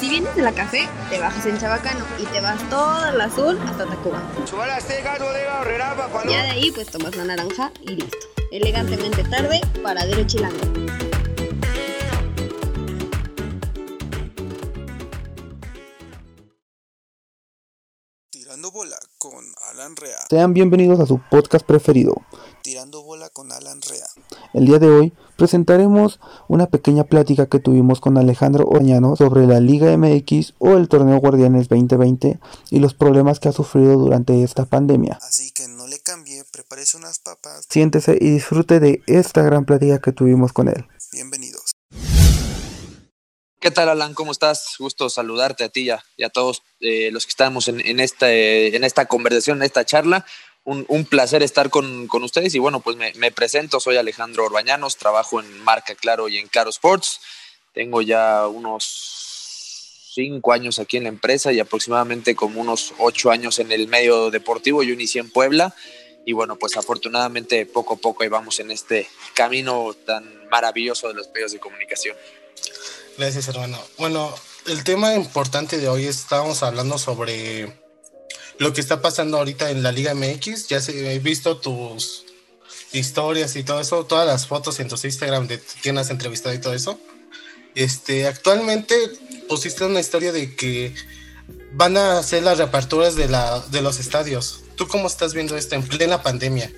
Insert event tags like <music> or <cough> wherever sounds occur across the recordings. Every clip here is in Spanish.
Si vienes de la café, te bajas en Chabacano y te vas todo al azul hasta Tacuba. Ya de ahí pues tomas la naranja y listo. Elegantemente tarde, paradero chilango. Tirando bola con Alan Rea. Sean bienvenidos a su podcast preferido. Tirando bola con Alan Rea. El día de hoy presentaremos una pequeña plática que tuvimos con Alejandro Oñano sobre la Liga MX o el Torneo Guardianes 2020 y los problemas que ha sufrido durante esta pandemia. Así que no le cambie, prepárese unas papas. Siéntese y disfrute de esta gran plática que tuvimos con él. Bienvenidos. ¿Qué tal, Alan? ¿Cómo estás? Gusto saludarte a ti y a, y a todos eh, los que estamos en, en, esta, eh, en esta conversación, en esta charla. Un, un placer estar con, con, ustedes y bueno, pues me, presento, soy Alejandro Orbañanos, trabajo en Marca Claro y en Caro Sports. Tengo ya unos cinco años aquí en la empresa y aproximadamente como unos ocho años en el medio deportivo. Yo inicié en Puebla y bueno, pues afortunadamente poco a poco ahí vamos en este camino tan maravilloso de los medios de comunicación. Gracias, hermano. Bueno, el tema importante de hoy estábamos hablando sobre lo que está pasando ahorita en la Liga MX. Ya se, he visto tus historias y todo eso, todas las fotos en tus Instagram de quién has entrevistado y todo eso. Este, actualmente pusiste una historia de que van a hacer las reaperturas de, la, de los estadios. ¿Tú cómo estás viendo esto en plena pandemia?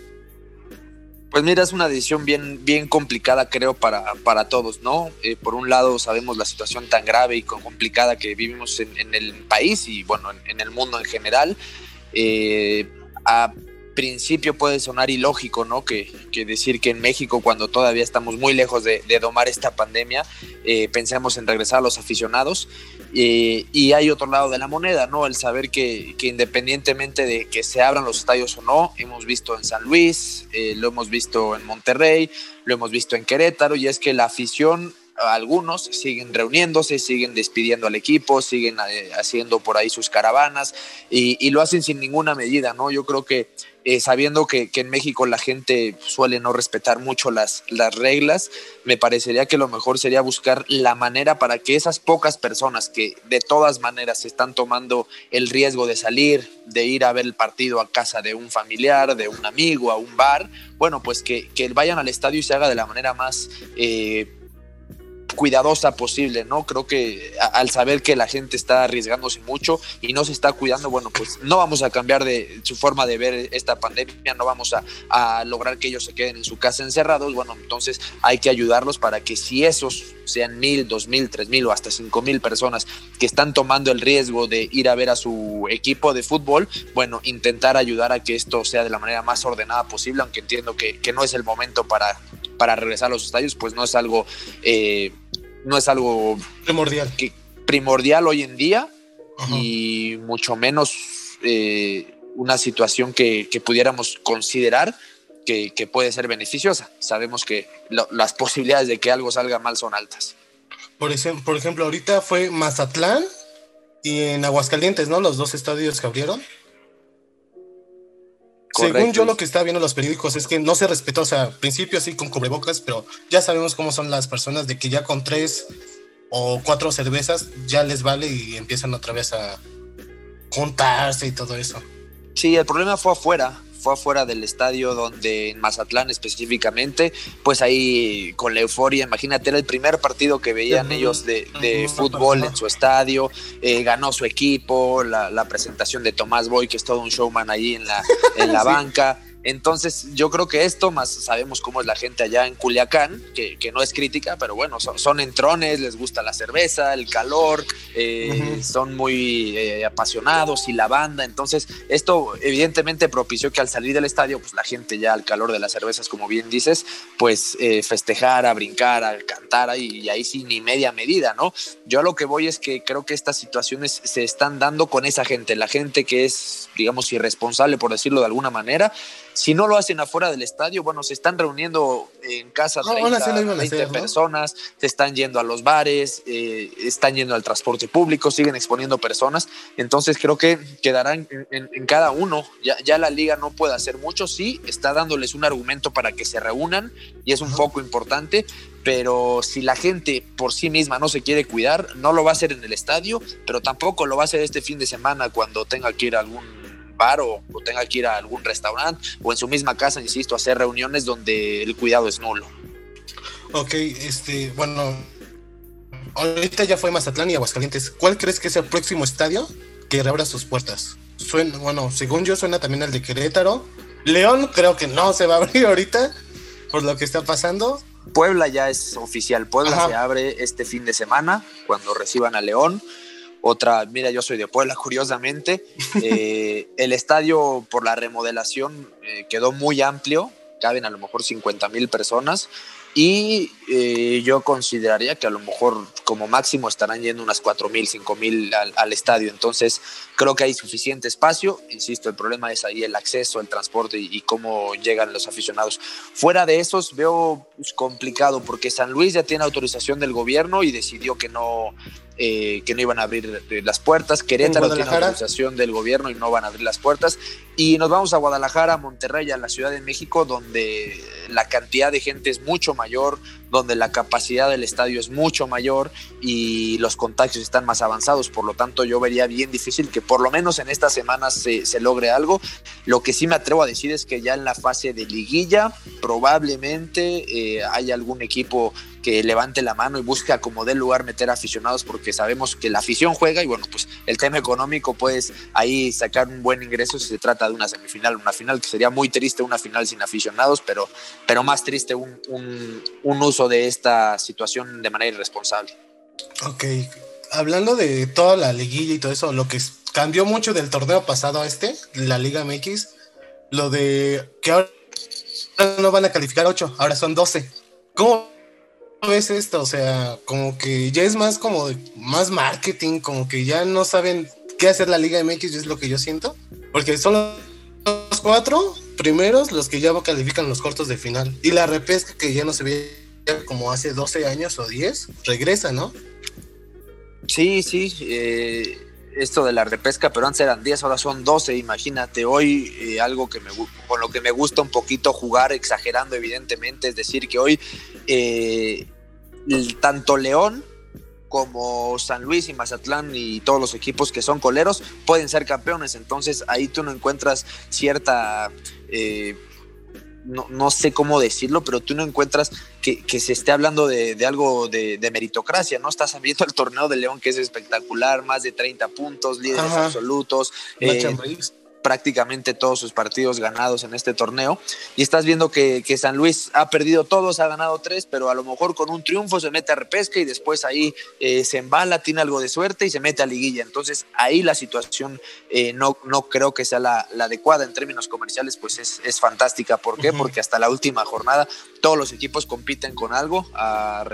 Pues mira, es una decisión bien, bien complicada, creo, para, para todos, ¿no? Eh, por un lado, sabemos la situación tan grave y complicada que vivimos en, el país y, bueno, en, en, el mundo en general. Eh, a principio puede sonar ilógico, ¿no? Que, que, decir que en México, cuando todavía estamos muy lejos de, de domar esta pandemia, eh, pensemos en regresar a los aficionados. Eh, y hay otro lado de la moneda, ¿no? El saber que, que, independientemente de que se abran los estadios o no, hemos visto en San Luis, eh, lo hemos visto en Monterrey, lo hemos visto en Querétaro, y es que la afición algunos siguen reuniéndose, siguen despidiendo al equipo, siguen eh, haciendo por ahí sus caravanas y, lo hacen sin ninguna medida, ¿no? Yo creo que eh, sabiendo que, que, en México la gente suele no respetar mucho las, las reglas, me parecería que lo mejor sería buscar la manera para que esas pocas personas que de todas maneras están tomando el riesgo de salir, de ir a ver el partido a casa de un familiar, de un amigo, a un bar, bueno, pues que, que vayan al estadio y se haga de la manera más... Eh, cuidadosa posible, ¿no? Creo que al saber que la gente está arriesgándose mucho y no se está cuidando, bueno, pues no vamos a cambiar de su forma de ver esta pandemia, no vamos a, a lograr que ellos se queden en su casa encerrados, bueno, entonces hay que ayudarlos para que si esos sean mil, dos mil, tres mil o hasta cinco mil personas que están tomando el riesgo de ir a ver a su equipo de fútbol, bueno, intentar ayudar a que esto sea de la manera más ordenada posible, aunque entiendo que, que no es el momento para, para regresar a los estadios, pues no es algo, eh, no es algo primordial, que, primordial hoy en día Ajá. y mucho menos eh, una situación que, que pudiéramos considerar que, que, puede ser beneficiosa. Sabemos que lo, las posibilidades de que algo salga mal son altas. Por, ese, por ejemplo, ahorita fue Mazatlán y en Aguascalientes, ¿no? Los dos estadios que abrieron. Correcto. Según yo lo que estaba viendo en los periódicos es que no se respetó, o sea, al principio así con cubrebocas, pero ya sabemos cómo son las personas de que ya con tres o cuatro cervezas ya les vale y empiezan otra vez a juntarse y todo eso. Sí, el problema fue afuera, fue afuera del estadio donde en Mazatlán específicamente, pues ahí con la euforia, imagínate, era el primer partido que veían uh -huh. ellos de, de uh -huh. fútbol en su estadio, eh, ganó su equipo, la, la, presentación de Tomás Boy, que es todo un showman ahí en la, en la <laughs> sí. banca. Entonces, yo creo que esto, más sabemos cómo es la gente allá en Culiacán, que, que no es crítica, pero bueno, son, son, entrones, les gusta la cerveza, el calor, eh, uh -huh. son muy eh, apasionados y la banda. Entonces, esto evidentemente propició que al salir del estadio, pues la gente ya al calor de las cervezas, como bien dices, pues eh, festejara, brincara, cantara y, y ahí sí ni media medida, ¿no? Yo a lo que voy es que creo que estas situaciones se están dando con esa gente, la gente que es, digamos, irresponsable, por decirlo de alguna manera Si no lo hacen afuera del estadio, bueno, se están reuniendo en casa No, ahora 30, sí lo iban a 20 hacer, ¿no? personas, se están yendo a los bares, eh, están yendo al transporte público, siguen exponiendo personas. Entonces creo que quedarán en, en- en cada uno. Ya, ya la liga no puede hacer mucho, sí, está dándoles un argumento para que se reúnan y es un Ajá. foco importante, pero si la gente por sí misma no se quiere cuidar, no lo va a hacer en el estadio, pero tampoco lo va a hacer este fin de semana cuando tenga que ir a algún bar o, o tenga que ir a algún restaurante o en su misma casa, insisto, hacer reuniones donde el cuidado es nulo. Ok, este, bueno, ahorita ya fue Mazatlán y Aguascalientes. ¿Cuál crees que es el próximo estadio que reabra sus puertas? Suena, bueno, según yo suena también el de Querétaro. León creo que no se va a abrir ahorita por lo que está pasando. Puebla ya es oficial, Puebla Ajá. se abre este fin de semana cuando reciban a León. Otra, mira, yo soy de Puebla, curiosamente. <laughs> Eh, el estadio por la remodelación eh, quedó muy amplio, caben a lo mejor 50 mil personas y eh, yo consideraría que a lo mejor como máximo estarán yendo unas 4 mil, 5 mil al, al estadio. Entonces creo que hay suficiente espacio. Insisto, el problema es ahí el acceso, el transporte y, y cómo llegan los aficionados. Fuera de esos veo pues, complicado porque San Luis ya tiene autorización del gobierno y decidió que no, eh, que no iban a abrir eh, las puertas. Querétaro tiene autorización del gobierno y no van a abrir las puertas. Y nos vamos a Guadalajara, Monterrey, a la Ciudad de México, donde la cantidad de gente es mucho mayor, donde la capacidad del estadio es mucho mayor y los contagios están más avanzados. Por lo tanto, yo vería bien difícil que por lo menos en estas semanas se, logre algo. Lo que sí me atrevo a decir es que ya en la fase de liguilla probablemente eh, haya algún equipo que levante la mano y busque como dé lugar meter aficionados porque sabemos que la afición juega y bueno, pues el tema económico puedes ahí sacar un buen ingreso si se trata de una semifinal, una final que sería muy triste una final sin aficionados, pero, pero más triste un, un, un uso de esta situación de manera irresponsable. Ok, hablando de toda la liguilla y todo eso, lo que cambió mucho del torneo pasado a este, la Liga MX, lo de que ahora no van a calificar 8, ahora son 12. ¿Cómo ves esto? O sea, como que ya es más como de- más marketing, como que ya no saben qué hacer la Liga MX, es lo que yo siento, porque son los cuatro primeros los que ya califican los cortos de final y la repesca que ya no se veía como hace 12 años o 10, regresa, ¿no? Sí, sí, eh, esto de la repesca, pero antes eran 10, ahora son 12, imagínate, hoy eh, algo que con lo que me gusta un poquito jugar, exagerando evidentemente, es decir, que hoy eh, tanto León como San Luis y Mazatlán y todos los equipos que son coleros pueden ser campeones, entonces ahí tú no encuentras cierta... eh, no, no sé cómo decirlo, pero tú no encuentras que, que se esté hablando de, de algo de, de meritocracia, ¿no? Estás viendo el torneo de León que es espectacular, más de 30 puntos, líderes Ajá. absolutos, eh. Prácticamente todos sus partidos ganados en este torneo. Y estás viendo que, que San Luis ha perdido todos, ha ganado tres, pero a lo mejor con un triunfo se mete a repesca y después ahí eh, se embala, tiene algo de suerte y se mete a liguilla. Entonces ahí la situación eh, no, no creo que sea la, la adecuada en términos comerciales, pues es, es fantástica. ¿Por qué? Porque hasta la última jornada todos los equipos compiten con algo a,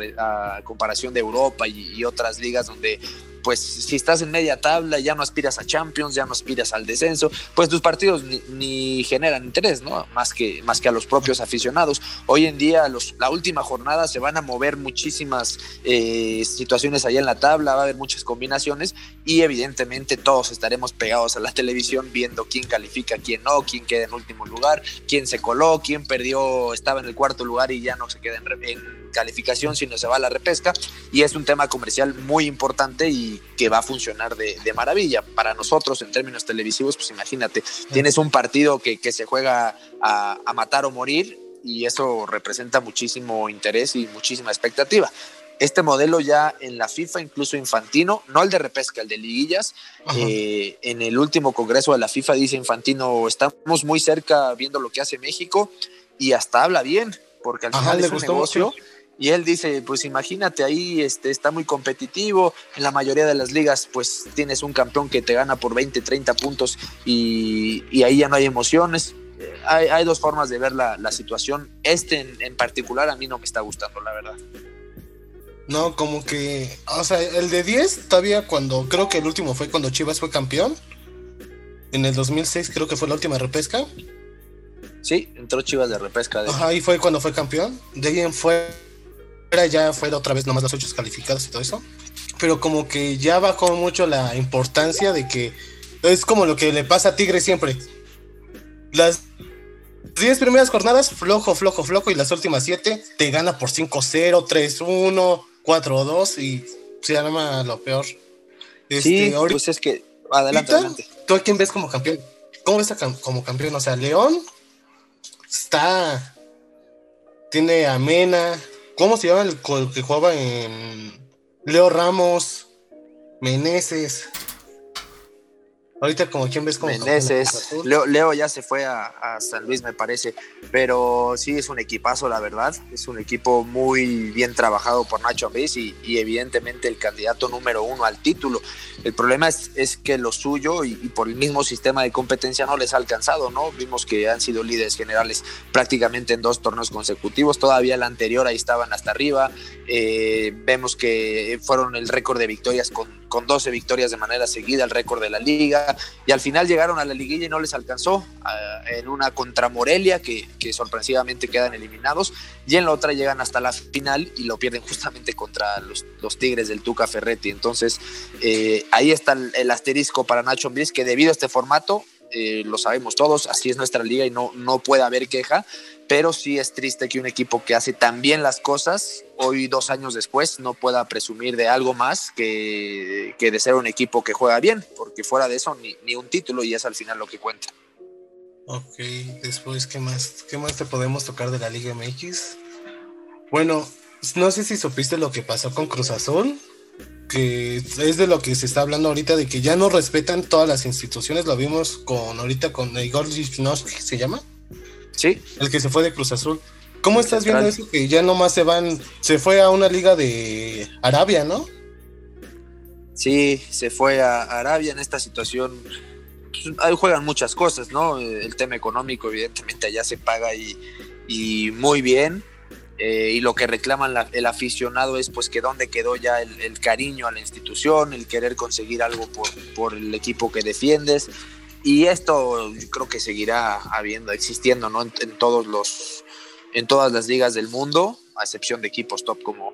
comparación de Europa y, y otras ligas donde pues si estás en media tabla ya no aspiras a Champions, ya no aspiras al descenso, pues tus partidos ni, generan interés, ¿no? Más que, más que a los propios aficionados. Hoy en día, los, la última jornada se van a mover muchísimas eh, situaciones allá en la tabla, va a haber muchas combinaciones y evidentemente todos estaremos pegados a la televisión viendo quién califica, quién no, quién queda en último lugar, quién se coló, quién perdió, estaba en el cuarto lugar y ya no se queda en, en calificación, sino se va a la repesca y es un tema comercial muy importante y que va a funcionar de, de maravilla. Para nosotros, en términos televisivos, pues imagínate, tienes un partido que, que se juega a, a matar o morir y eso representa muchísimo interés y muchísima expectativa. Este modelo ya en la FIFA, incluso Infantino, no el de repesca, el de liguillas, eh, en el último congreso de la FIFA dice Infantino, estamos muy cerca viendo lo que hace México y hasta habla bien, porque al Ajá, final es un negocio. mucho. Y él dice, pues imagínate ahí, este, está muy competitivo, en la mayoría de las ligas pues tienes un campeón que te gana por 20, 30 puntos y, y ahí ya no hay emociones. Eh, Hay, hay dos formas de ver la, la situación. Este en, en particular a mí no me está gustando, la verdad. No, como que, o sea, el de 10 todavía cuando, creo que el último fue cuando Chivas fue campeón. En el 2006 creo que fue la última repesca. Sí, entró Chivas de repesca. De... Ajá, y fue cuando fue campeón. De ahí en fuera ya fue otra vez nomás los ocho calificados y todo eso. Pero como que ya bajó mucho la importancia de que es como lo que le pasa a Tigre siempre. Las 10 primeras jornadas, flojo, flojo, flojo, y las últimas 7 te gana por 5-0, 3-1, 4-2 y se arma lo peor. Este, sí, pues es que adelante, adelante. ¿Tú a quién ves como campeón? ¿Cómo ves como campeón? O sea, León está. Tiene a Mena. ¿Cómo se llama el, que jugaba en Leo Ramos? Meneses. Ahorita como quién ves como... Meneses. Leo, Leo, ya se fue a, San Luis, me parece. Pero sí es un equipazo, la verdad. Es un equipo muy bien trabajado por Nacho Ambriz y, evidentemente el candidato número uno al título. El problema es, es que lo suyo y, por el mismo sistema de competencia no les ha alcanzado, ¿no? Vimos que han sido líderes generales prácticamente en dos torneos consecutivos. Todavía el anterior ahí estaban hasta arriba. Eh, vemos que fueron el récord de victorias con, con 12 victorias de manera seguida, el récord de la liga y al final llegaron a la liguilla y no les alcanzó en una contra Morelia que, sorpresivamente quedan eliminados y en la otra llegan hasta la final y lo pierden justamente contra los, Tigres del Tuca Ferretti. Entonces eh, ahí está el, asterisco para Nacho Ambriz que debido a este formato eh, lo sabemos todos, así es nuestra liga y no, no puede haber queja, pero sí es triste que un equipo que hace tan bien las cosas, hoy dos años después, no pueda presumir de algo más que, que de ser un equipo que juega bien, porque fuera de eso ni, ni, un título y es al final lo que cuenta. Ok, después, ¿qué más, ¿qué más te podemos tocar de la Liga MX? Bueno, no sé si supiste lo que pasó con Cruz Azul, que es de lo que se está hablando ahorita, de que ya no respetan todas las instituciones, lo vimos con ahorita con Igor Lichnowsky, ¿se llama? Sí. El que se fue de Cruz Azul. ¿Cómo estás viendo eso? Que ya nomás se van, se fue a una liga de Arabia, ¿no? Sí, se fue a Arabia en esta situación. Pues, ahí juegan muchas cosas, ¿no? El tema económico, evidentemente, allá se paga y, y muy bien. Eh, y lo que reclaman el aficionado es pues que dónde quedó ya el, cariño a la institución, el querer conseguir algo por, por el equipo que defiendes. Y esto creo que seguirá habiendo, existiendo, ¿no? En, todos los, en todas las ligas del mundo, a excepción de equipos top como,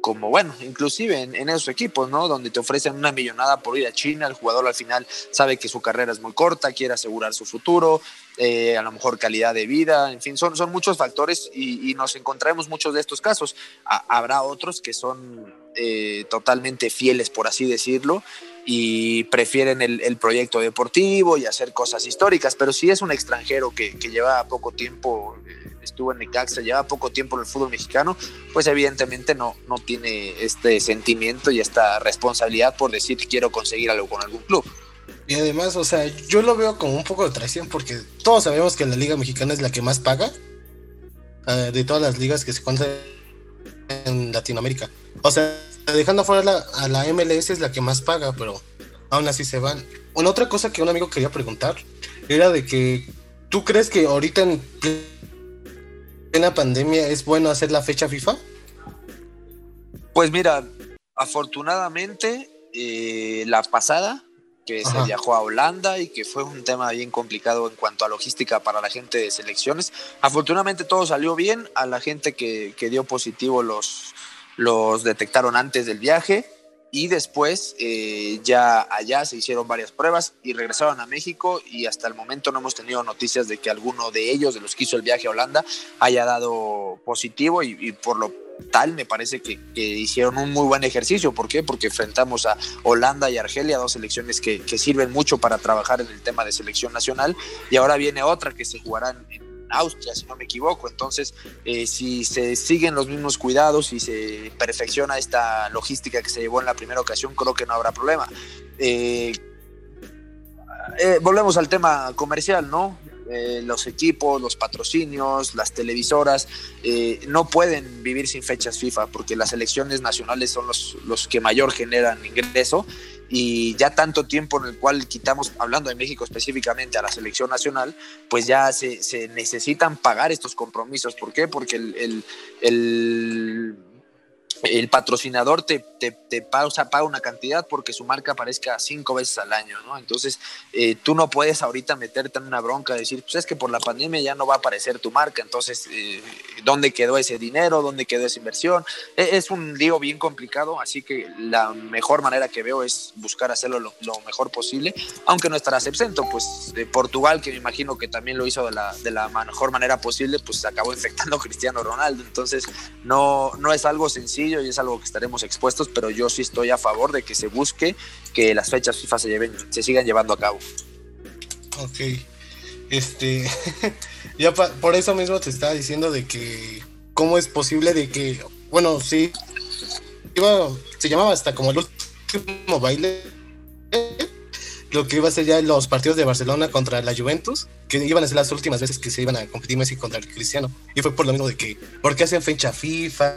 como bueno, inclusive en, esos equipos, ¿no? Donde te ofrecen una millonada por ir a China, el jugador al final sabe que su carrera es muy corta, quiere asegurar su futuro, eh, a lo mejor calidad de vida, en fin, son, son muchos factores y, nos encontraremos muchos de estos casos. habrá otros que son eh, totalmente fieles, por así decirlo, y prefieren el, proyecto deportivo y hacer cosas históricas, pero si es un extranjero que, lleva poco tiempo, eh, estuvo en Necaxa, lleva poco tiempo en el fútbol mexicano, pues evidentemente no, no tiene este sentimiento y esta responsabilidad por decir quiero conseguir algo con algún club. Y además, o sea, yo lo veo como un poco de traición porque todos sabemos que la liga mexicana es la que más paga eh, de todas las ligas que se cuentan en Latinoamérica. O sea, dejando fuera a la MLS es la que más paga, pero aún así se van. Una otra cosa que un amigo quería preguntar era de que tú crees que ahorita en la pandemia es bueno hacer la fecha FIFA? Pues mira, afortunadamente eh, la pasada que se viajó a Holanda y que fue un tema bien complicado en cuanto a logística para la gente de selecciones. Afortunadamente todo salió bien, a la gente que, que dio positivo los, los detectaron antes del viaje y después eh, ya allá se hicieron varias pruebas y regresaron a México y hasta el momento no hemos tenido noticias de que alguno de ellos, de los que hizo el viaje a Holanda, haya dado positivo y, por lo tal me parece que, hicieron un muy buen ejercicio. ¿Por qué? Porque enfrentamos a Holanda y Argelia, dos selecciones que, que sirven mucho para trabajar en el tema de selección nacional y ahora viene otra que se jugará en Austria, si no me equivoco. Entonces, eh, si se siguen los mismos cuidados y se perfecciona esta logística que se llevó en la primera ocasión, creo que no habrá problema. Eh, eh, volvemos al tema comercial, ¿no? los equipos, los patrocinios, las televisoras, no pueden vivir sin fechas FIFA porque las elecciones nacionales son los, los que mayor generan ingreso y ya tanto tiempo en el cual quitamos, hablando de México específicamente, a la selección nacional, pues ya se, necesitan pagar estos compromisos. ¿Por qué? Porque el, el, el patrocinador te, te, te pausa, paga una cantidad porque su marca aparezca cinco veces al año, ¿no? Entonces, eh, tú no puedes ahorita meterte en una bronca, decir, pues es que por la pandemia ya no va a aparecer tu marca, entonces, eh, ¿dónde quedó ese dinero? ¿Dónde quedó esa inversión? E, es un lío bien complicado, así que la mejor manera que veo es buscar hacerlo lo, mejor posible, aunque no estarás exento, pues de Portugal, que me imagino que también lo hizo de la, de la mejor manera posible, pues acabó infectando a Cristiano Ronaldo, entonces no, no es algo sencillo y es algo que estaremos expuestos, pero yo sí estoy a favor de que se busque que las fechas FIFA se, lleven, se sigan llevando a cabo. Ok. Este, <laughs> ya por eso mismo te estaba diciendo de que cómo es posible de que, bueno, sí, iba, se llamaba hasta como el último baile, lo que iba a ser ya los partidos de Barcelona contra la Juventus, que iban a ser las últimas veces que se iban a competir Messi contra el Cristiano. Y fue por lo mismo de que, ¿por qué hacen fecha FIFA?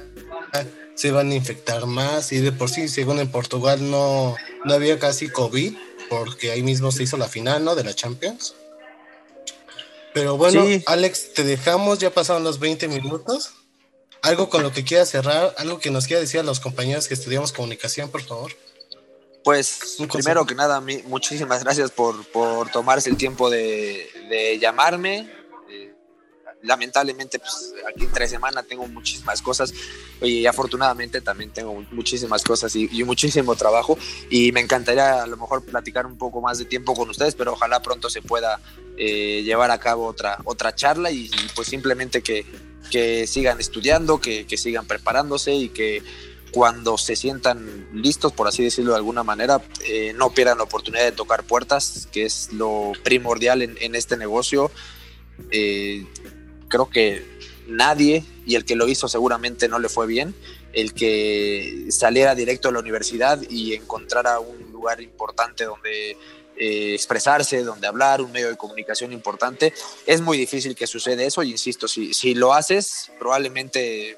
Se van a infectar más y de por sí, según en Portugal no, no había casi COVID, porque ahí mismo se hizo la final, ¿no? De la Champions. Pero bueno, Alex, te dejamos, ya pasaron los 20 minutos. Algo con lo que quieras cerrar, algo que nos quiera decir a los compañeros que estudiamos comunicación, por favor. Pues primero que nada, muchísimas gracias por, por tomarse el tiempo de, de llamarme lamentablemente, pues aquí en tres semanas tengo muchísimas cosas y afortunadamente también tengo muchísimas cosas y, muchísimo trabajo y me encantaría a lo mejor platicar un poco más de tiempo con ustedes, pero ojalá pronto se pueda eh, llevar a cabo otra, otra charla y, pues simplemente que, que sigan estudiando, que, que sigan preparándose y que cuando se sientan listos, por así decirlo de alguna manera, eh, no pierdan la oportunidad de tocar puertas, que es lo primordial en, en este negocio. Eh, creo que nadie, y el que lo hizo seguramente no le fue bien, el que saliera directo a la universidad y encontrara un lugar importante donde eh, expresarse, donde hablar, un medio de comunicación importante. Es muy difícil que suceda eso y insisto, si, si lo haces, probablemente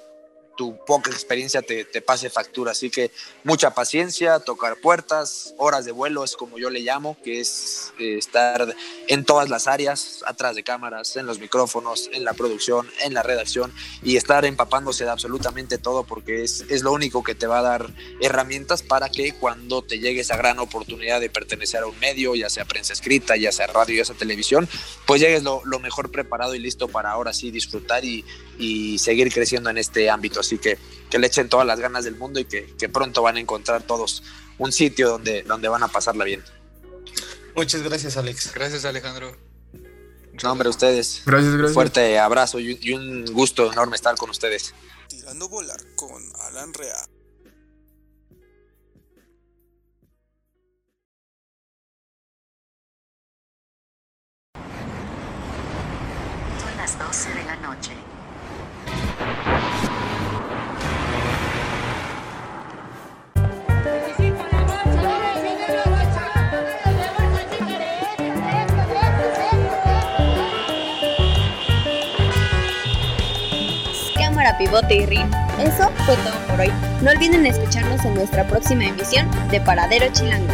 tu poca experiencia te, te, pase factura. Así que mucha paciencia, tocar puertas, horas de vuelo es como yo le llamo, que es eh, estar en todas las áreas, atrás de cámaras, en los micrófonos, en la producción, en la redacción y estar empapándose de absolutamente todo porque es, es lo único que te va a dar herramientas para que cuando te llegue esa gran oportunidad de pertenecer a un medio, ya sea prensa escrita, ya sea radio, ya sea televisión, pues llegues lo, lo mejor preparado y listo para ahora sí disfrutar y, y seguir creciendo en este ámbito. Así que que le echen todas las ganas del mundo y que, que pronto van a encontrar todos un sitio donde, donde van a pasarla bien. Muchas gracias, Alex. Gracias, Alejandro. No, hombre, ustedes. Gracias, gracias. Fuerte abrazo y, y un gusto enorme estar con ustedes. Tirando bola con Alan Real. Son las 12 de la noche. Y. Eso fue todo por hoy. No olviden escucharnos en nuestra próxima emisión de Paradero Chilango.